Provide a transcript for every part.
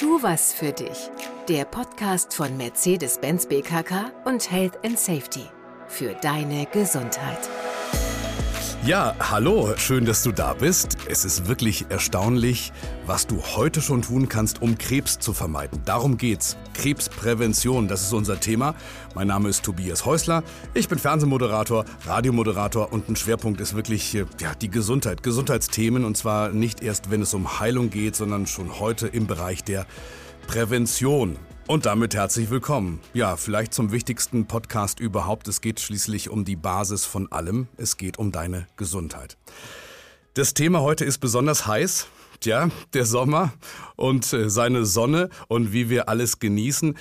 Tu was für dich. Der Podcast von Mercedes-Benz BKK und Health and Safety. Für deine Gesundheit. Ja, hallo, schön, dass du da bist. Es ist wirklich erstaunlich, was du heute schon tun kannst, um Krebs zu vermeiden. Darum geht's. Krebsprävention, das ist unser Thema. Mein Name ist Tobias Häusler. Ich bin Fernsehmoderator, Radiomoderator und ein Schwerpunkt ist wirklich äh, ja, die Gesundheit, Gesundheitsthemen und zwar nicht erst, wenn es um Heilung geht, sondern schon heute im Bereich der Prävention. Und damit herzlich willkommen. Ja, vielleicht zum wichtigsten Podcast überhaupt. Es geht schließlich um die Basis von allem. Es geht um deine Gesundheit. Das Thema heute ist besonders heiß. Tja, der Sommer und äh, seine Sonne und wie wir alles genießen.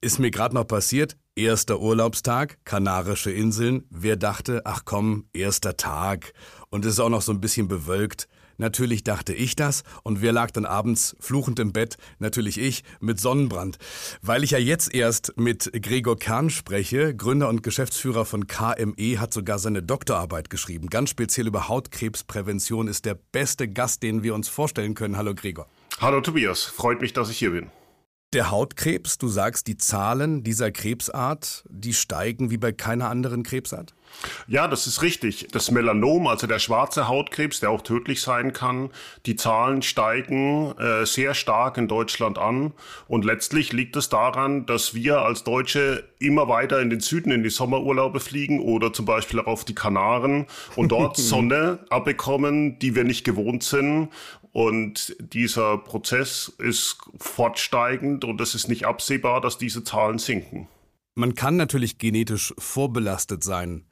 Ist mir gerade noch passiert. Erster Urlaubstag, Kanarische Inseln. Wer dachte, ach komm, erster Tag. Und es ist auch noch so ein bisschen bewölkt. Natürlich dachte ich das und wer lag dann abends fluchend im Bett? Natürlich ich mit Sonnenbrand. Weil ich ja jetzt erst mit Gregor Kern spreche, Gründer und Geschäftsführer von KME, hat sogar seine Doktorarbeit geschrieben. Ganz speziell über Hautkrebsprävention ist der beste Gast, den wir uns vorstellen können. Hallo Gregor. Hallo Tobias, freut mich, dass ich hier bin. Der Hautkrebs, du sagst, die Zahlen dieser Krebsart, die steigen wie bei keiner anderen Krebsart? Ja, das ist richtig. Das Melanom, also der schwarze Hautkrebs, der auch tödlich sein kann, die Zahlen steigen äh, sehr stark in Deutschland an. Und letztlich liegt es daran, dass wir als Deutsche immer weiter in den Süden in die Sommerurlaube fliegen oder zum Beispiel auch auf die Kanaren und dort Sonne abbekommen, die wir nicht gewohnt sind. Und dieser Prozess ist fortsteigend und es ist nicht absehbar, dass diese Zahlen sinken. Man kann natürlich genetisch vorbelastet sein.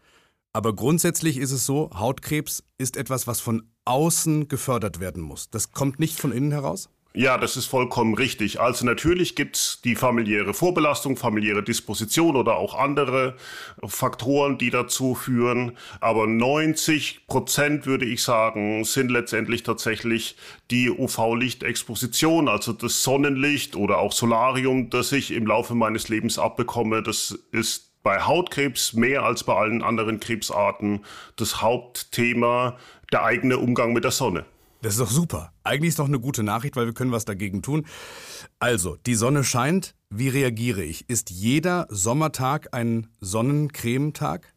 Aber grundsätzlich ist es so, Hautkrebs ist etwas, was von außen gefördert werden muss. Das kommt nicht von innen heraus? Ja, das ist vollkommen richtig. Also natürlich gibt's die familiäre Vorbelastung, familiäre Disposition oder auch andere Faktoren, die dazu führen. Aber 90 Prozent, würde ich sagen, sind letztendlich tatsächlich die UV-Lichtexposition, also das Sonnenlicht oder auch Solarium, das ich im Laufe meines Lebens abbekomme. Das ist bei Hautkrebs mehr als bei allen anderen Krebsarten das Hauptthema der eigene Umgang mit der Sonne. Das ist doch super. Eigentlich ist doch eine gute Nachricht, weil wir können was dagegen tun. Also, die Sonne scheint. Wie reagiere ich? Ist jeder Sommertag ein Sonnencremetag?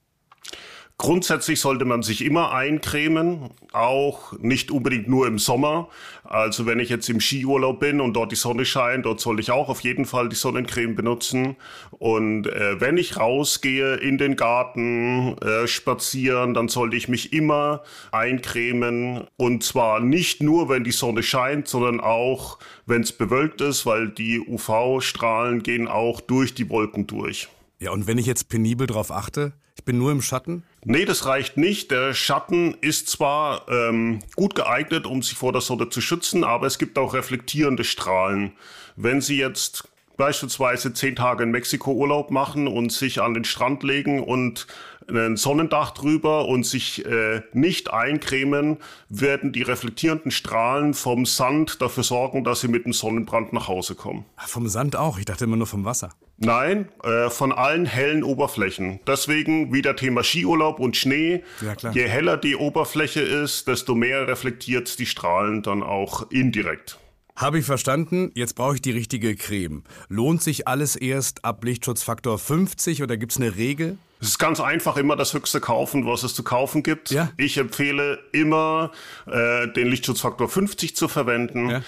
Grundsätzlich sollte man sich immer eincremen, auch nicht unbedingt nur im Sommer. Also wenn ich jetzt im Skiurlaub bin und dort die Sonne scheint, dort sollte ich auch auf jeden Fall die Sonnencreme benutzen. Und äh, wenn ich rausgehe in den Garten äh, spazieren, dann sollte ich mich immer eincremen. Und zwar nicht nur, wenn die Sonne scheint, sondern auch, wenn es bewölkt ist, weil die UV-Strahlen gehen auch durch die Wolken durch. Ja, und wenn ich jetzt penibel darauf achte, ich bin nur im Schatten? Nee, das reicht nicht. Der Schatten ist zwar ähm, gut geeignet, um sich vor der Sonne zu schützen, aber es gibt auch reflektierende Strahlen. Wenn Sie jetzt beispielsweise zehn Tage in Mexiko Urlaub machen und sich an den Strand legen und ein Sonnendach drüber und sich äh, nicht eincremen, werden die reflektierenden Strahlen vom Sand dafür sorgen, dass sie mit dem Sonnenbrand nach Hause kommen. Ach, vom Sand auch? Ich dachte immer nur vom Wasser. Nein, äh, von allen hellen Oberflächen. Deswegen wieder Thema Skiurlaub und Schnee. Ja. Je heller die Oberfläche ist, desto mehr reflektiert die Strahlen dann auch indirekt. Habe ich verstanden. Jetzt brauche ich die richtige Creme. Lohnt sich alles erst ab Lichtschutzfaktor 50 oder gibt es eine Regel? Es ist ganz einfach, immer das Höchste kaufen, was es zu kaufen gibt. Ja. Ich empfehle immer, äh, den Lichtschutzfaktor 50 zu verwenden. Ja.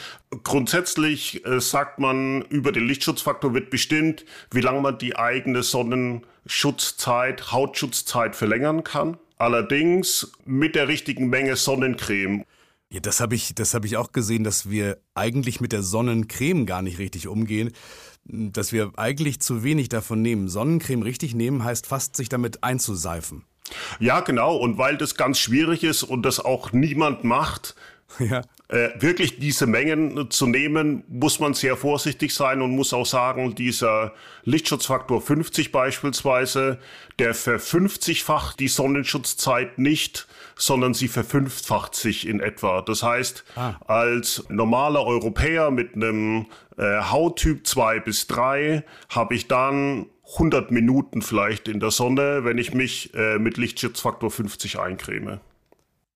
Grundsätzlich äh, sagt man, über den Lichtschutzfaktor wird bestimmt, wie lange man die eigene Sonnenschutzzeit, Hautschutzzeit verlängern kann. Allerdings mit der richtigen Menge Sonnencreme. Ja, das habe ich, das habe ich auch gesehen, dass wir eigentlich mit der Sonnencreme gar nicht richtig umgehen, dass wir eigentlich zu wenig davon nehmen. Sonnencreme richtig nehmen heißt fast sich damit einzuseifen. Ja, genau. Und weil das ganz schwierig ist und das auch niemand macht, ja. Äh, wirklich diese Mengen zu nehmen, muss man sehr vorsichtig sein und muss auch sagen, dieser Lichtschutzfaktor 50 beispielsweise, der verfünfzigfacht die Sonnenschutzzeit nicht, sondern sie verfünffacht sich in etwa. Das heißt, ah. als normaler Europäer mit einem äh, Hauttyp 2 bis 3 habe ich dann 100 Minuten vielleicht in der Sonne, wenn ich mich äh, mit Lichtschutzfaktor 50 eincreme.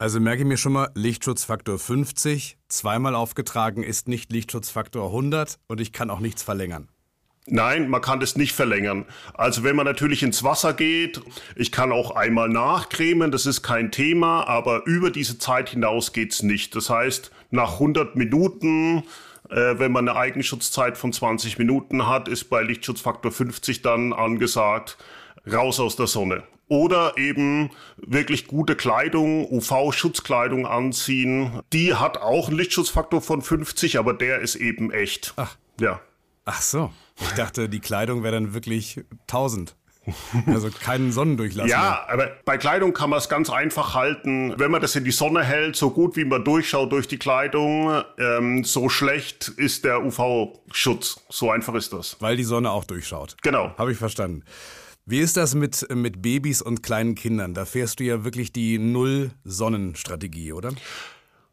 Also merke ich mir schon mal, Lichtschutzfaktor 50, zweimal aufgetragen ist nicht Lichtschutzfaktor 100 und ich kann auch nichts verlängern. Nein, man kann das nicht verlängern. Also wenn man natürlich ins Wasser geht, ich kann auch einmal nachcremen, das ist kein Thema, aber über diese Zeit hinaus geht's nicht. Das heißt, nach 100 Minuten, äh, wenn man eine Eigenschutzzeit von 20 Minuten hat, ist bei Lichtschutzfaktor 50 dann angesagt, raus aus der Sonne. Oder eben wirklich gute Kleidung, UV-Schutzkleidung anziehen. Die hat auch einen Lichtschutzfaktor von 50, aber der ist eben echt. Ach. Ja. Ach so. Ich dachte, die Kleidung wäre dann wirklich 1000. Also keinen Sonnendurchlass. Ja, aber bei Kleidung kann man es ganz einfach halten. Wenn man das in die Sonne hält, so gut wie man durchschaut durch die Kleidung, ähm, so schlecht ist der UV-Schutz. So einfach ist das. Weil die Sonne auch durchschaut. Genau. Habe ich verstanden. Wie ist das mit, mit Babys und kleinen Kindern? Da fährst du ja wirklich die Null-Sonnenstrategie, oder?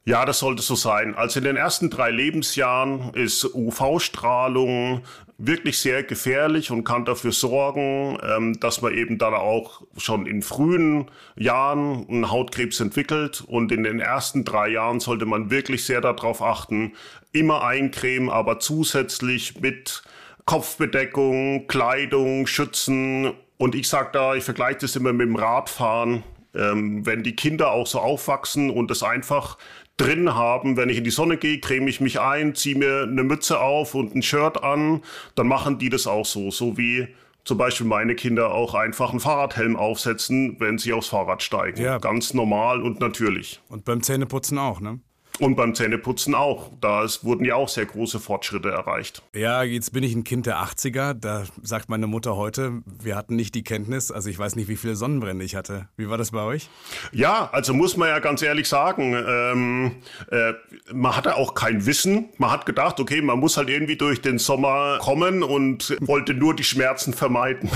Ja, das sollte so sein. Also in den ersten drei Lebensjahren ist UV-Strahlung wirklich sehr gefährlich und kann dafür sorgen, ähm, dass man eben dann auch schon in frühen Jahren einen Hautkrebs entwickelt. Und in den ersten drei Jahren sollte man wirklich sehr darauf achten, immer eincremen, aber zusätzlich mit Kopfbedeckung, Kleidung, Schützen. Und ich sage da, ich vergleiche das immer mit dem Radfahren. Ähm, wenn die Kinder auch so aufwachsen und es einfach drin haben. Wenn ich in die Sonne gehe, creme ich mich ein, ziehe mir eine Mütze auf und ein Shirt an, dann machen die das auch so. So wie zum Beispiel meine Kinder auch einfach einen Fahrradhelm aufsetzen, wenn sie aufs Fahrrad steigen. Ja. Ganz normal und natürlich. Und beim Zähneputzen auch, ne? Und beim Zähneputzen auch. Da wurden ja auch sehr große Fortschritte erreicht. Ja, jetzt bin ich ein Kind der 80er. Da sagt meine Mutter heute, wir hatten nicht die Kenntnis. Also ich weiß nicht, wie viele Sonnenbrände ich hatte. Wie war das bei euch? Ja, also muss man ja ganz ehrlich sagen, ähm, äh, man hatte auch kein Wissen. Man hat gedacht, okay, man muss halt irgendwie durch den Sommer kommen und wollte nur die Schmerzen vermeiden.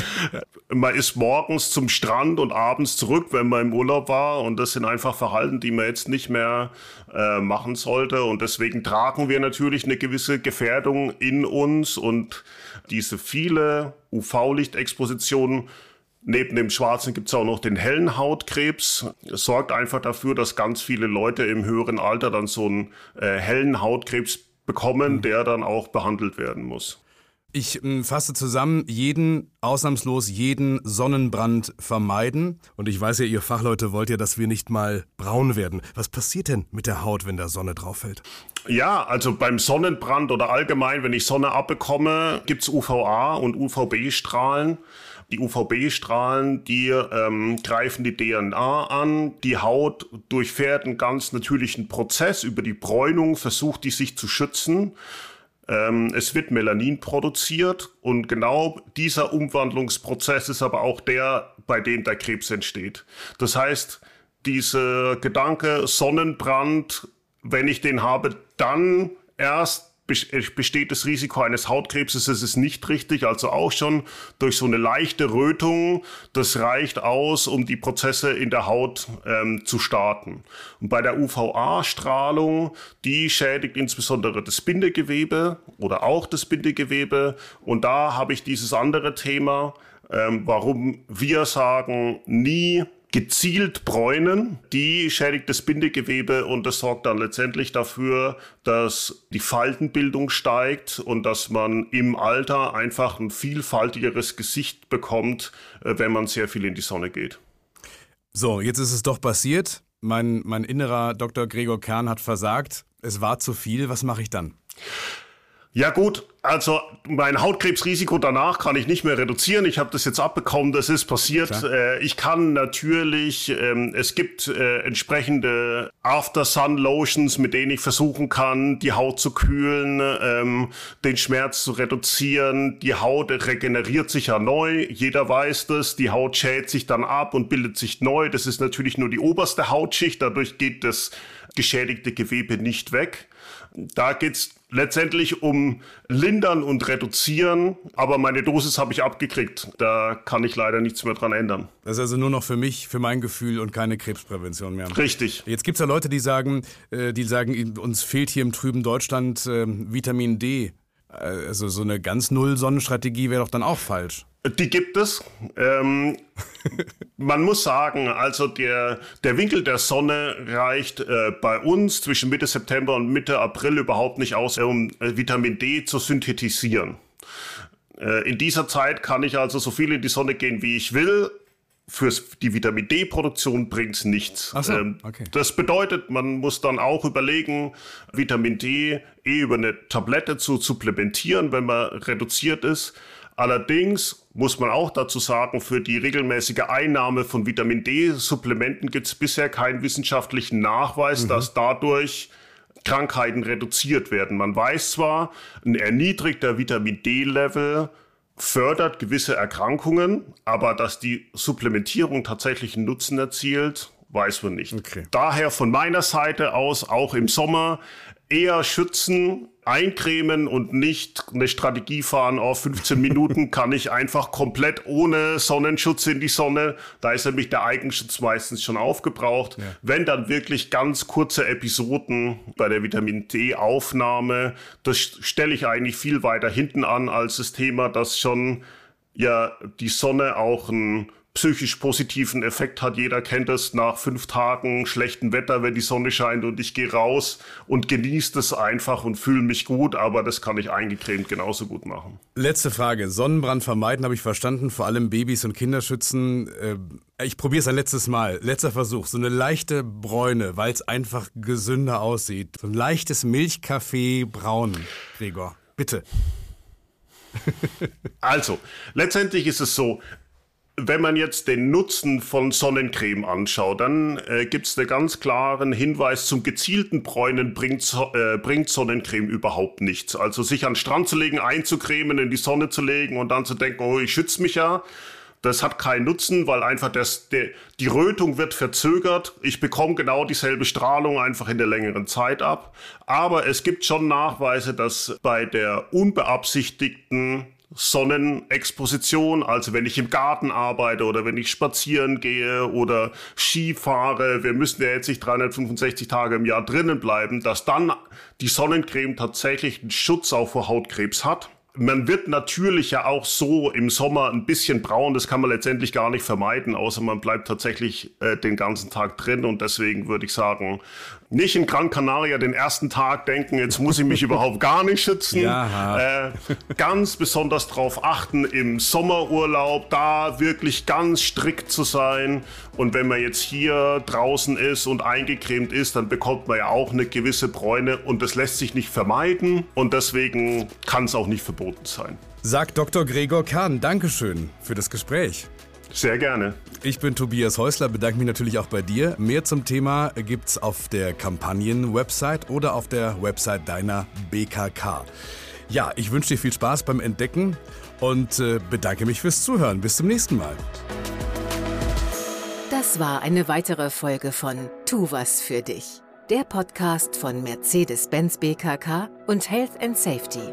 man ist morgens zum Strand und abends zurück, wenn man im Urlaub war. Und das sind einfach Verhalten, die man jetzt nicht mehr äh, machen sollte. Und deswegen tragen wir natürlich eine gewisse Gefährdung in uns und diese viele UV-Lichtexpositionen Neben dem Schwarzen gibt es auch noch den hellen Hautkrebs. Es sorgt einfach dafür, dass ganz viele Leute im höheren Alter dann so einen äh, hellen Hautkrebs bekommen, mhm. der dann auch behandelt werden muss. Ich äh, fasse zusammen, jeden, ausnahmslos jeden Sonnenbrand vermeiden. Und ich weiß ja, ihr Fachleute wollt ja, dass wir nicht mal braun werden. Was passiert denn mit der Haut, wenn da Sonne drauf fällt? Ja, also beim Sonnenbrand oder allgemein, wenn ich Sonne abbekomme, gibt's UVA und UVB-Strahlen. Die UVB-Strahlen, die ähm, greifen die DNA an. Die Haut durchfährt einen ganz natürlichen Prozess über die Bräunung, versucht die sich zu schützen. Ähm, es wird Melanin produziert und genau dieser Umwandlungsprozess ist aber auch der, bei dem der Krebs entsteht. Das heißt, dieser Gedanke Sonnenbrand, wenn ich den habe, dann erst besteht das Risiko eines Hautkrebses, das ist nicht richtig, also auch schon durch so eine leichte Rötung, das reicht aus, um die Prozesse in der Haut ähm, zu starten. Und bei der UVA-Strahlung, die schädigt insbesondere das Bindegewebe oder auch das Bindegewebe. Und da habe ich dieses andere Thema, ähm, warum wir sagen, nie gezielt bräunen. Die schädigt das Bindegewebe und das sorgt dann letztendlich dafür, dass die Faltenbildung steigt und dass man im Alter einfach ein vielfaltigeres Gesicht bekommt, äh, wenn man sehr viel in die Sonne geht. So, jetzt ist es doch passiert. Mein, mein innerer Dr. Gregor Kern hat versagt. Es war zu viel. Was mache ich dann? Ja gut, also mein Hautkrebsrisiko danach kann ich nicht mehr reduzieren. Ich habe das jetzt abbekommen, das ist passiert. Äh, ich kann natürlich, ähm, es gibt äh, entsprechende After-Sun-Lotions, mit denen ich versuchen kann, die Haut zu kühlen, ähm, den Schmerz zu reduzieren. Die Haut regeneriert sich ja neu, jeder weiß das. Die Haut schält sich dann ab und bildet sich neu. Das ist natürlich nur die oberste Hautschicht, dadurch geht das geschädigte Gewebe nicht weg. Da geht's letztendlich um Lindern und Reduzieren, aber meine Dosis habe ich abgekriegt. Da kann ich leider nichts mehr dran ändern. Das ist also nur noch für mich, für mein Gefühl und keine Krebsprävention mehr. Richtig. Jetzt gibt es ja Leute, die sagen, äh, die sagen, uns fehlt hier im trüben Deutschland ähm, Vitamin D. Also so eine ganz Null-Sonnenstrategie wäre doch dann auch falsch. Die gibt es. Ähm, man muss sagen, also der, der Winkel der Sonne reicht äh, bei uns zwischen Mitte September und Mitte April überhaupt nicht aus, um äh, Vitamin D zu synthetisieren. Äh, in dieser Zeit kann ich also so viel in die Sonne gehen, wie ich will. Für die Vitamin D-Produktion bringt es nichts. So, ähm, okay. Das bedeutet, man muss dann auch überlegen, Vitamin D eh über eine Tablette zu supplementieren, wenn man reduziert ist. Allerdings muss man auch dazu sagen, für die regelmäßige Einnahme von Vitamin D-Supplementen gibt es bisher keinen wissenschaftlichen Nachweis, mhm. dass dadurch Krankheiten reduziert werden. Man weiß zwar, ein erniedrigter Vitamin D-Level fördert gewisse Erkrankungen, aber dass die Supplementierung tatsächlich einen Nutzen erzielt, weiß man nicht. Okay. Daher von meiner Seite aus auch im Sommer eher schützen, eincremen und nicht eine Strategie fahren, auf 15 Minuten kann ich einfach komplett ohne Sonnenschutz in die Sonne. Da ist nämlich der Eigenschutz meistens schon aufgebraucht. Ja. Wenn dann wirklich ganz kurze Episoden bei der Vitamin D-Aufnahme, das stelle ich eigentlich viel weiter hinten an als das Thema, dass schon ja die Sonne auch ein psychisch positiven Effekt hat. Jeder kennt es nach fünf Tagen schlechten Wetter, wenn die Sonne scheint und ich gehe raus und genieße es einfach und fühle mich gut, aber das kann ich eingecremt genauso gut machen. Letzte Frage. Sonnenbrand vermeiden habe ich verstanden, vor allem Babys und Kinder schützen. Äh, ich probiere es ein letztes Mal. Letzter Versuch. So eine leichte Bräune, weil es einfach gesünder aussieht. So ein leichtes Milchkaffee-Braun, Gregor. Bitte. Also, letztendlich ist es so, wenn man jetzt den Nutzen von Sonnencreme anschaut, dann äh, gibt es einen ganz klaren Hinweis zum gezielten Bräunen bringt, äh, bringt Sonnencreme überhaupt nichts. Also sich an den Strand zu legen, einzucremen, in die Sonne zu legen und dann zu denken, oh, ich schütze mich ja. Das hat keinen Nutzen, weil einfach das, der, die Rötung wird verzögert. Ich bekomme genau dieselbe Strahlung einfach in der längeren Zeit ab. Aber es gibt schon Nachweise, dass bei der unbeabsichtigten Sonnenexposition, also wenn ich im Garten arbeite oder wenn ich spazieren gehe oder Ski fahre, wir müssen ja jetzt nicht 365 Tage im Jahr drinnen bleiben, dass dann die Sonnencreme tatsächlich einen Schutz auch vor Hautkrebs hat. Man wird natürlich ja auch so im Sommer ein bisschen braun, das kann man letztendlich gar nicht vermeiden, außer man bleibt tatsächlich äh, den ganzen Tag drin und deswegen würde ich sagen, nicht in Gran Canaria den ersten Tag denken, jetzt muss ich mich überhaupt gar nicht schützen. Ja. Äh, ganz besonders darauf achten, im Sommerurlaub da wirklich ganz strikt zu sein. Und wenn man jetzt hier draußen ist und eingecremt ist, dann bekommt man ja auch eine gewisse Bräune und das lässt sich nicht vermeiden und deswegen kann es auch nicht verboten sein. Sagt Dr. Gregor Kahn, Dankeschön für das Gespräch. Sehr gerne. Ich bin Tobias Häusler, bedanke mich natürlich auch bei dir. Mehr zum Thema gibt's auf der Kampagnen-Website oder auf der Website deiner BKK. Ja, ich wünsche dir viel Spaß beim Entdecken und äh, bedanke mich fürs Zuhören. Bis zum nächsten Mal. Das war eine weitere Folge von Tu was für dich. Der Podcast von Mercedes-Benz BKK und Health and Safety.